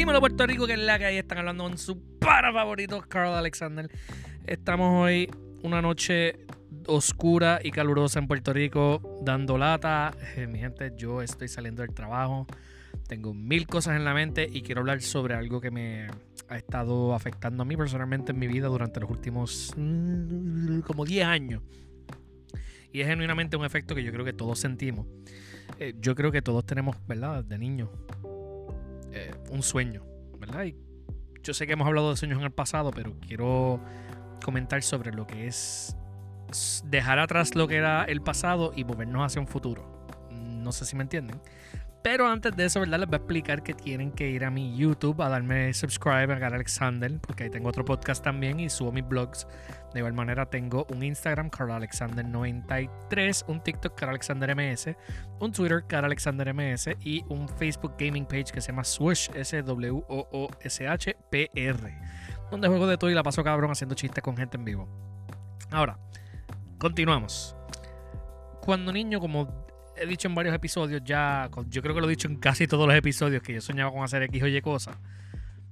Dímelo Puerto Rico, que es la que ahí están hablando con su para favorito, Carl Alexander. Estamos hoy una noche oscura y calurosa en Puerto Rico, dando lata. Eh, mi gente, yo estoy saliendo del trabajo. Tengo mil cosas en la mente y quiero hablar sobre algo que me ha estado afectando a mí personalmente en mi vida durante los últimos mm, como 10 años. Y es genuinamente un efecto que yo creo que todos sentimos. Eh, yo creo que todos tenemos, ¿verdad? De niños eh, un sueño, ¿verdad? Y yo sé que hemos hablado de sueños en el pasado, pero quiero comentar sobre lo que es dejar atrás lo que era el pasado y movernos hacia un futuro. No sé si me entienden. Pero antes de eso, ¿verdad? Les voy a explicar que tienen que ir a mi YouTube a darme subscribe a Gar Alexander, porque ahí tengo otro podcast también y subo mis blogs. De igual manera, tengo un Instagram, Carl Alexander93, un TikTok, Carl Alexander MS, un Twitter, Carl Alexander MS y un Facebook Gaming Page que se llama Swoosh, S-W-O-O-S-H-P-R, donde juego de todo y la paso cabrón haciendo chistes con gente en vivo. Ahora, continuamos. Cuando niño, como he dicho en varios episodios ya, yo creo que lo he dicho en casi todos los episodios que yo soñaba con hacer X o Y cosas.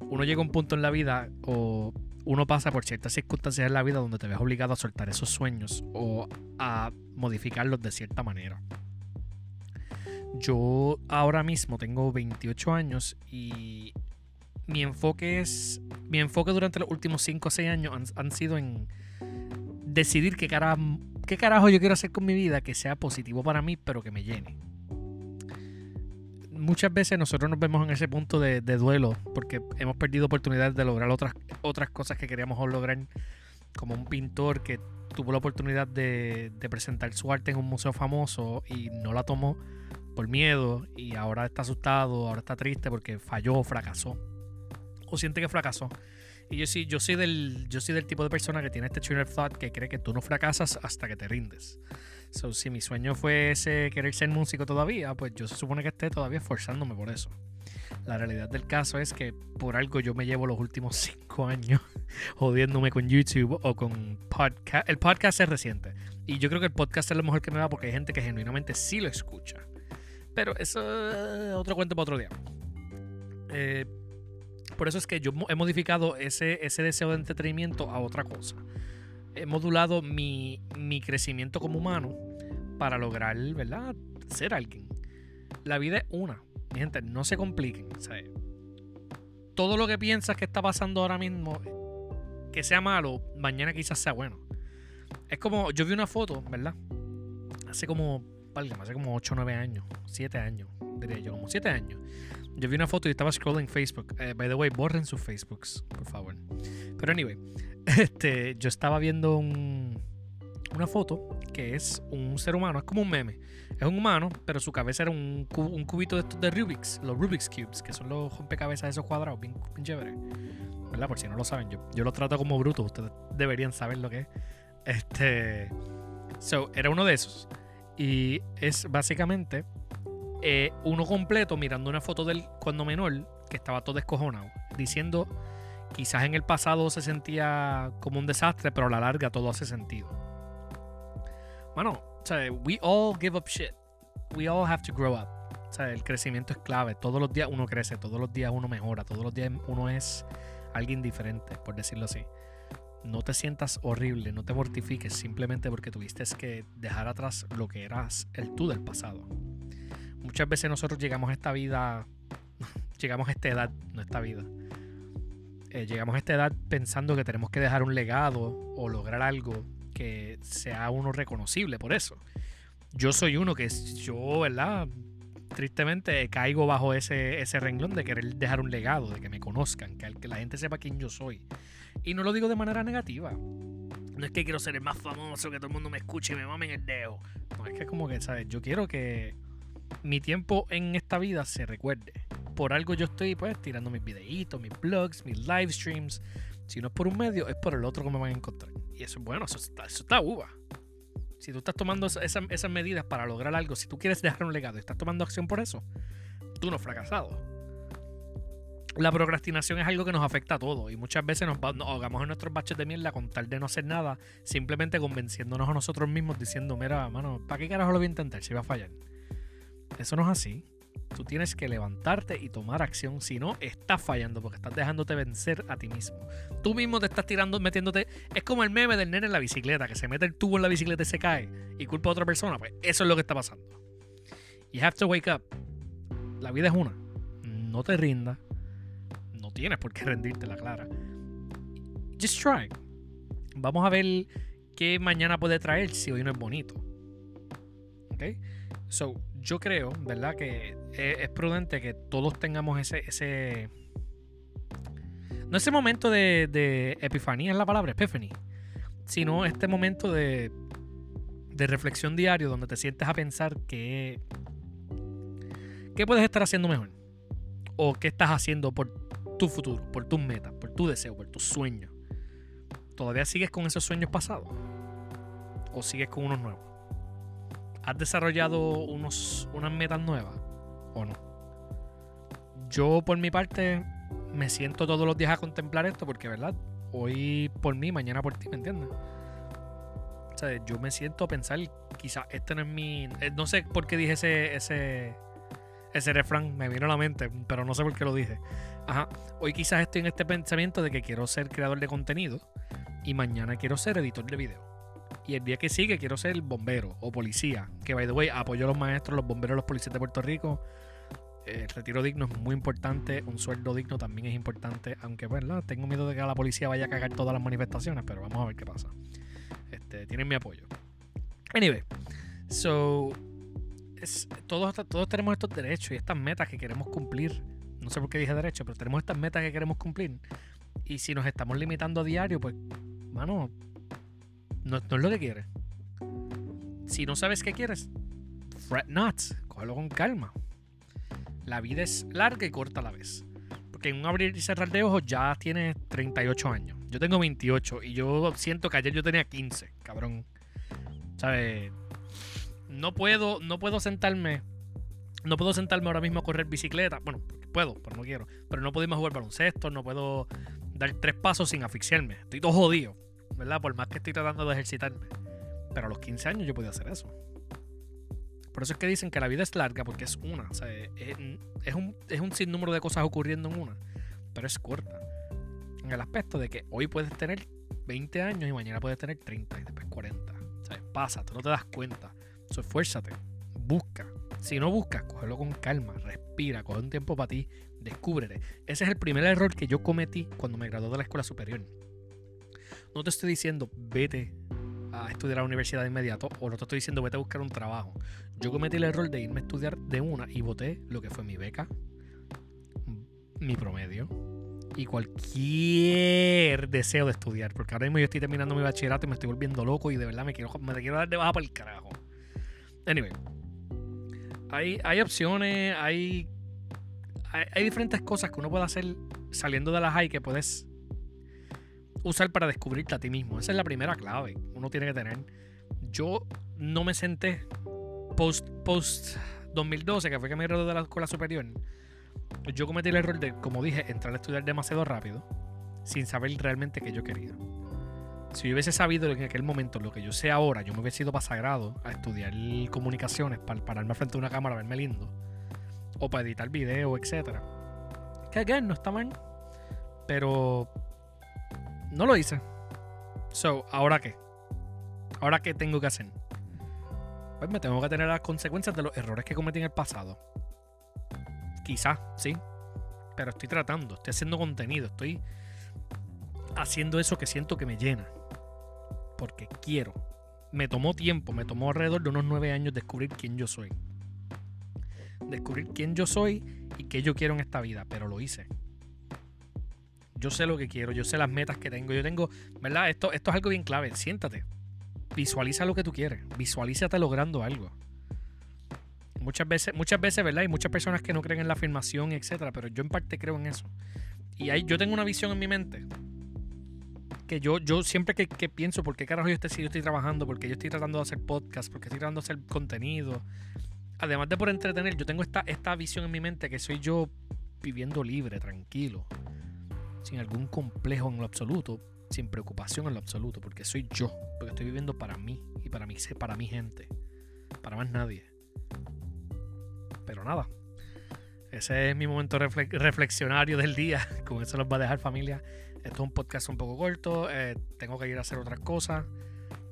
Uno llega a un punto en la vida o uno pasa por ciertas circunstancias en la vida donde te ves obligado a soltar esos sueños o a modificarlos de cierta manera. Yo ahora mismo tengo 28 años y mi enfoque es. Mi enfoque durante los últimos 5 o 6 años han, han sido en decidir qué cara ¿Qué carajo yo quiero hacer con mi vida que sea positivo para mí, pero que me llene? Muchas veces nosotros nos vemos en ese punto de, duelo porque hemos perdido oportunidades de lograr otras, otras cosas que queríamos lograr, como un pintor que tuvo la oportunidad de, de presentar su arte en un museo famoso y no la tomó por miedo y ahora está asustado, ahora está triste porque falló fracasó. O siente que fracasó. Y yo sí, yo soy del, yo soy del tipo de persona que tiene este trainer thought que cree que tú no fracasas hasta que te rindes. So, si mi sueño fue ese querer ser músico todavía, pues yo se supone que esté todavía esforzándome por eso. La realidad del caso es que por algo yo me llevo los últimos cinco años jodiéndome con YouTube o con podcast. El podcast es reciente. Y yo creo que el podcast es lo mejor que me va porque hay gente que genuinamente sí lo escucha. Pero eso es otro cuento para otro día. Eh, por eso es que yo he modificado ese, ese deseo de entretenimiento a otra cosa. He modulado mi, crecimiento como humano para lograr, ¿verdad? Ser alguien. La vida es una. Mi gente, no se compliquen. todo lo que piensas que está pasando ahora mismo, que sea malo, mañana quizás sea bueno. Es como, yo vi una foto, ¿verdad? Hace como, hace como 8 o 9 años, 7 años, diría yo, como 7 años yo vi una foto y estaba scrolling Facebook. Eh, by the way, borren sus Facebooks, por favor. Pero anyway, este, yo estaba viendo una foto que es un ser humano, es como un meme. Es un humano, pero su cabeza era un, cubito de estos de Rubik's, los Rubik's Cubes, que son los rompecabezas esos cuadrados, bien, bien chévere. ¿Verdad? Por si no lo saben, yo, yo lo trato como bruto, ustedes deberían saber lo que es. Este. So, era uno de esos. Y es básicamente eh, uno completo mirando una foto del cuando menor que estaba todo descojonado, diciendo quizás en el pasado se sentía como un desastre, pero a la larga todo hace sentido. Bueno, o sea, we all give up shit. We all have to grow up. O sea, el crecimiento es clave. Todos los días uno crece, todos los días uno mejora, todos los días uno es alguien diferente, por decirlo así. No te sientas horrible, no te mortifiques simplemente porque tuviste que dejar atrás lo que eras el tú del pasado muchas veces nosotros llegamos a esta vida, llegamos a esta edad, no esta vida. Eh, llegamos a esta edad pensando que tenemos que dejar un legado o lograr algo que sea uno reconocible por eso. Yo soy uno que yo, ¿verdad? Tristemente caigo bajo ese, ese renglón de querer dejar un legado, de que me conozcan, que, la gente sepa quién yo soy. Y no lo digo de manera negativa. No es que quiero ser el más famoso, que todo el mundo me escuche y me mamen el dedo. No, es que es como que, ¿sabes? Yo quiero que mi tiempo en esta vida se recuerde. Por algo yo estoy pues tirando mis videitos, mis blogs, mis live streams. Si no es por un medio, es por el otro que me van a encontrar. Y eso es bueno, eso está, eso está uva. Si tú estás tomando esas medidas para lograr algo, si tú quieres dejar un legado y estás tomando acción por eso, tú no has fracasado. La procrastinación es algo que nos afecta a todos y muchas veces nos, nos, ahogamos en nuestros baches de mierda con tal de no hacer nada, simplemente convenciéndonos a nosotros mismos diciendo, mira, mano, ¿para qué carajo lo voy a intentar si va a fallar? Eso no es así. Tú tienes que levantarte y tomar acción. Si no, estás fallando porque estás dejándote vencer a ti mismo. Tú mismo te estás tirando, metiéndote. Es como el meme del nene en la bicicleta, que se mete el tubo en la bicicleta y se cae y culpa a otra persona. Pues eso es lo que está pasando. You have to wake up. La vida es una. No te rindas. No tienes por qué rendirte, la clara. Just try. Vamos a ver qué mañana puede traer si hoy no es bonito. ¿Ok? So, yo creo, ¿verdad? Que es, prudente que todos tengamos ese, ese. No ese momento de, de epifanía es la palabra, epiphany. Sino este momento de, de reflexión diario donde te sientes a pensar que. ¿Qué puedes estar haciendo mejor? O qué estás haciendo por tu futuro, por tus metas, por tu deseo, por tus sueños. ¿Todavía sigues con esos sueños pasados? ¿O sigues con unos nuevos? ¿Has desarrollado unos, unas metas nuevas o no? Yo por mi parte me siento todos los días a contemplar esto porque, ¿verdad? Hoy por mí, mañana por ti, ¿me entiendes? O sea, yo me siento a pensar, quizás este no es mi... Eh, no sé por qué dije ese, ese, ese refrán, me vino a la mente, pero no sé por qué lo dije. Ajá, hoy quizás estoy en este pensamiento de que quiero ser creador de contenido y mañana quiero ser editor de video. Y el día que sigue quiero ser bombero o policía. Que, by the way, apoyo a los maestros, los bomberos, los policías de Puerto Rico. El retiro digno es muy importante. Un sueldo digno también es importante. Aunque, ¿verdad? Tengo miedo de que la policía vaya a cagar todas las manifestaciones. Pero vamos a ver qué pasa. Este, tienen mi apoyo. Anyway. So. todos, todos tenemos estos derechos y estas metas que queremos cumplir. No sé por qué dije derecho, pero tenemos estas metas que queremos cumplir. Y si nos estamos limitando a diario, pues, mano, no, es lo que quieres. Si no sabes qué quieres, fret not, cógelo con calma. La vida es larga y corta a la vez. Porque en un abrir y cerrar de ojos ya tienes 38 años. Yo tengo 28 y yo siento que ayer yo tenía 15, cabrón. ¿Sabes? No puedo, no puedo sentarme. No puedo sentarme ahora mismo a correr bicicleta. Bueno, puedo, pero no quiero. Pero no puedo irme a jugar baloncesto, no puedo dar tres pasos sin asfixiarme. Estoy todo jodido. ¿Verdad? Por más que estoy tratando de ejercitarme. Pero a los 15 años yo podía hacer eso. Por eso es que dicen que la vida es larga porque es una. Es, un, es un sinnúmero de cosas ocurriendo en una. Pero es corta. En el aspecto de que hoy puedes tener 20 años y mañana puedes tener 30 y después 40. O pasa, tú no te das cuenta. Esfuérzate. Busca. Si no buscas, cógelo con calma. Respira. Coge un tiempo para ti. Descúbrete. Ese es el primer error que yo cometí cuando me gradué de la escuela superior. No te estoy diciendo vete a estudiar a la universidad de inmediato o no te estoy diciendo vete a buscar un trabajo. Yo cometí el error de irme a estudiar de una y voté lo que fue mi beca, mi promedio y cualquier deseo de estudiar. Porque ahora mismo yo estoy terminando mi bachillerato y me estoy volviendo loco y de verdad me quiero, me quiero dar de baja para el carajo. Anyway, hay, hay opciones, hay, hay, diferentes cosas que uno puede hacer saliendo de la high que puedes usar para descubrirte a ti mismo. Esa es la primera clave uno tiene que tener. Yo no me senté post, post 2012, que fue que me gradué de la escuela superior. Yo cometí el error de, como dije, entrar a estudiar demasiado rápido, sin saber realmente qué yo quería. Si yo hubiese sabido en aquel momento lo que yo sé ahora, yo me hubiese ido para sagrado a estudiar comunicaciones para pararme frente a una cámara, verme lindo, o para editar video, etc. Que again, no está mal, pero no lo hice. So, ¿ahora qué? ¿Ahora qué tengo que hacer? Pues me tengo que tener las consecuencias de los errores que cometí en el pasado. Quizás, sí. Pero estoy tratando, estoy haciendo contenido, estoy haciendo eso que siento que me llena. Porque quiero. Me tomó tiempo, me tomó alrededor de unos nueve años descubrir quién yo soy. Descubrir quién yo soy y qué yo quiero en esta vida, pero lo hice. Yo sé lo que quiero, yo sé las metas que tengo. Yo tengo, ¿verdad? Esto, esto es algo bien clave. Siéntate. Visualiza lo que tú quieres. Visualízate logrando algo. Muchas veces, muchas veces, ¿verdad? Hay muchas personas que no creen en la afirmación, etcétera, pero yo en parte creo en eso. Y hay, yo tengo una visión en mi mente que yo, yo siempre que, pienso por qué carajo yo estoy, yo estoy trabajando, porque yo estoy tratando de hacer podcast, porque estoy tratando de hacer contenido, además de por entretener, yo tengo esta, esta visión en mi mente que soy yo viviendo libre, tranquilo, sin algún complejo en lo absoluto, sin preocupación en lo absoluto, porque soy yo, porque estoy viviendo para mí y para mí, para mi gente, para más nadie. Pero nada, ese es mi momento reflexionario del día. Con eso los va a dejar familia. Esto es un podcast un poco corto. Eh, tengo que ir a hacer otras cosas.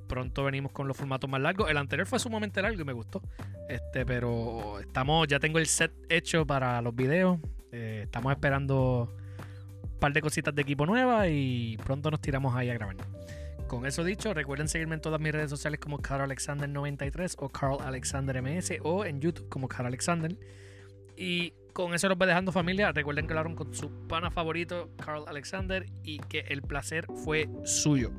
Pronto venimos con los formatos más largos. El anterior fue sumamente largo y me gustó. Este, pero estamos, ya tengo el set hecho para los videos. Eh, estamos esperando par de cositas de equipo nueva y pronto nos tiramos ahí a grabar. Con eso dicho, recuerden seguirme en todas mis redes sociales como Carl Alexander 93 o Carl Alexander MS o en YouTube como Carl Alexander. Y con eso los voy dejando familia. Recuerden que hablaron con su pana favorito, Carl Alexander, y que el placer fue suyo.